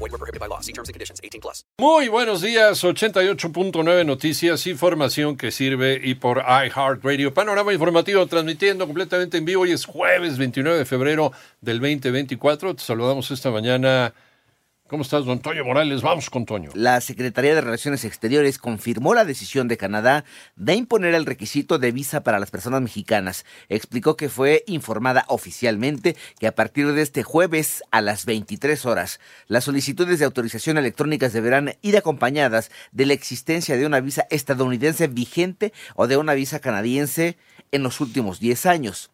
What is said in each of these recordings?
Void were prohibited by law. See terms and conditions. 18 plus. Muy buenos días, 88.9 Noticias, información que sirve y por iHeartRadio. Panorama informativo transmitiendo completamente en vivo. Hoy es jueves 29 de febrero del 2024. Te saludamos esta mañana. ¿Cómo estás, don Toño Morales? Vamos con Toño. La Secretaría de Relaciones Exteriores confirmó la decisión de Canadá de imponer el requisito de visa para las personas mexicanas. Explicó que fue informada oficialmente que a partir de este jueves a las 23 horas, las solicitudes de autorización electrónicas deberán ir acompañadas de la existencia de una visa estadounidense vigente o de una visa canadiense en los últimos 10 años.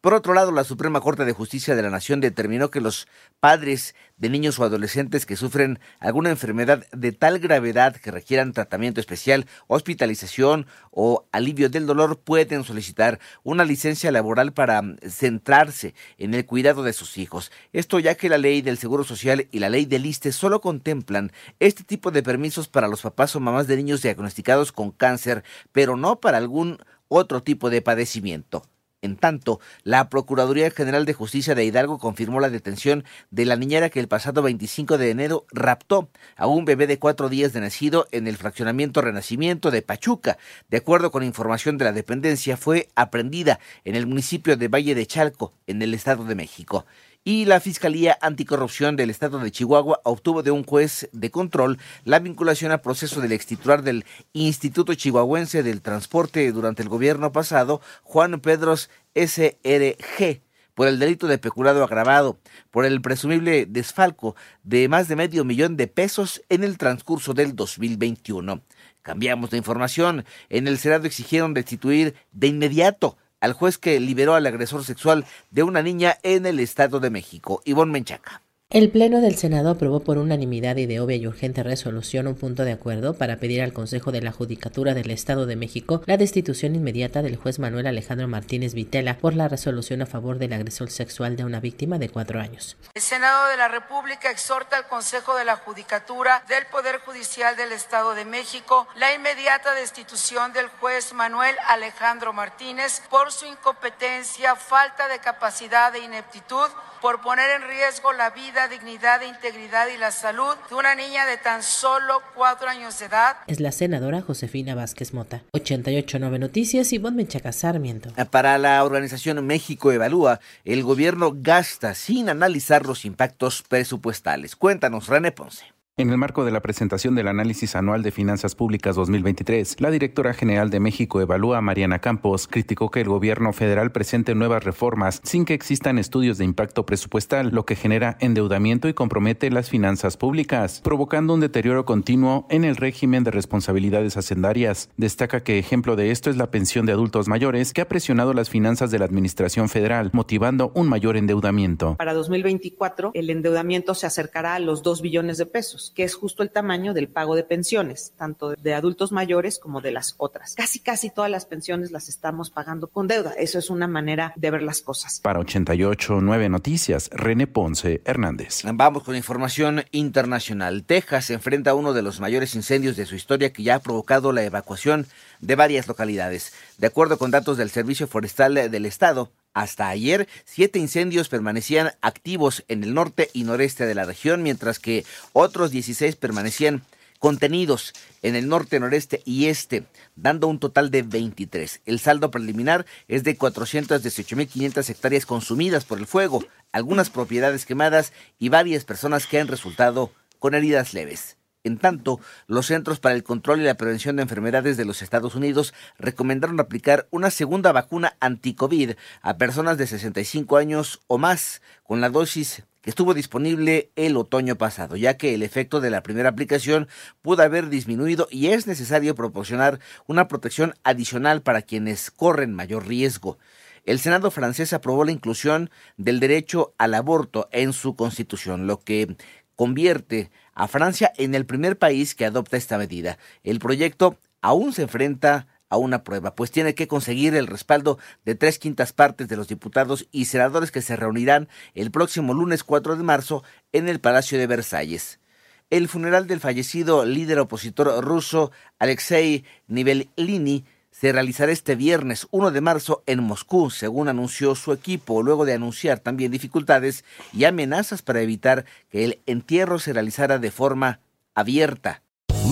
Por otro lado, la Suprema Corte de Justicia de la Nación determinó que los padres de niños o adolescentes que sufren alguna enfermedad de tal gravedad que requieran tratamiento especial, hospitalización o alivio del dolor pueden solicitar una licencia laboral para mm, centrarse en el cuidado de sus hijos. Esto ya que la ley del Seguro Social y la ley del ISTE solo contemplan este tipo de permisos para los papás o mamás de niños diagnosticados con cáncer, pero no para algún otro tipo de padecimiento. En tanto, la Procuraduría General de Justicia de Hidalgo confirmó la detención de la niñera que el pasado 25 de enero raptó a un bebé de cuatro días de nacido en el fraccionamiento Renacimiento de Pachuca. De acuerdo con información de la dependencia, fue aprendida en el municipio de Valle de Chalco, en el Estado de México y la Fiscalía Anticorrupción del Estado de Chihuahua obtuvo de un juez de control la vinculación a proceso del extitular del Instituto Chihuahuense del Transporte durante el gobierno pasado, Juan Pedros SRG por el delito de peculado agravado, por el presumible desfalco de más de medio millón de pesos en el transcurso del 2021. Cambiamos de información. En el Senado exigieron destituir de inmediato al juez que liberó al agresor sexual de una niña en el Estado de México, Ivonne Menchaca. El Pleno del Senado aprobó por unanimidad y de obvia y urgente resolución un punto de acuerdo para pedir al Consejo de la Judicatura del Estado de México la destitución inmediata del juez Manuel Alejandro Martínez Vitela por la resolución a favor del agresor sexual de una víctima de cuatro años. El Senado de la República exhorta al Consejo de la Judicatura del Poder Judicial del Estado de México la inmediata destitución del juez Manuel Alejandro Martínez por su incompetencia, falta de capacidad e ineptitud por poner en riesgo la vida, dignidad, integridad y la salud de una niña de tan solo cuatro años de edad. Es la senadora Josefina Vázquez Mota. 889 Noticias y Menchaca Sarmiento. Para la organización México Evalúa, el gobierno gasta sin analizar los impactos presupuestales. Cuéntanos, René Ponce. En el marco de la presentación del análisis anual de finanzas públicas 2023, la directora general de México Evalúa, Mariana Campos, criticó que el gobierno federal presente nuevas reformas sin que existan estudios de impacto presupuestal, lo que genera endeudamiento y compromete las finanzas públicas, provocando un deterioro continuo en el régimen de responsabilidades hacendarias. Destaca que ejemplo de esto es la pensión de adultos mayores, que ha presionado las finanzas de la administración federal, motivando un mayor endeudamiento. Para 2024, el endeudamiento se acercará a los 2 billones de pesos que es justo el tamaño del pago de pensiones, tanto de adultos mayores como de las otras. Casi, casi todas las pensiones las estamos pagando con deuda. Eso es una manera de ver las cosas. Para 88 9 Noticias, René Ponce Hernández. Vamos con información internacional. Texas enfrenta uno de los mayores incendios de su historia que ya ha provocado la evacuación de varias localidades. De acuerdo con datos del Servicio Forestal del Estado, hasta ayer, siete incendios permanecían activos en el norte y noreste de la región, mientras que otros 16 permanecían contenidos en el norte, noreste y este, dando un total de 23. El saldo preliminar es de 418.500 hectáreas consumidas por el fuego, algunas propiedades quemadas y varias personas que han resultado con heridas leves. En tanto, los Centros para el Control y la Prevención de Enfermedades de los Estados Unidos recomendaron aplicar una segunda vacuna anti-COVID a personas de 65 años o más con la dosis que estuvo disponible el otoño pasado, ya que el efecto de la primera aplicación pudo haber disminuido y es necesario proporcionar una protección adicional para quienes corren mayor riesgo. El Senado francés aprobó la inclusión del derecho al aborto en su constitución, lo que convierte a Francia en el primer país que adopta esta medida. El proyecto aún se enfrenta a una prueba, pues tiene que conseguir el respaldo de tres quintas partes de los diputados y senadores que se reunirán el próximo lunes 4 de marzo en el Palacio de Versalles. El funeral del fallecido líder opositor ruso Alexei Nivelini se realizará este viernes 1 de marzo en Moscú, según anunció su equipo, luego de anunciar también dificultades y amenazas para evitar que el entierro se realizara de forma abierta.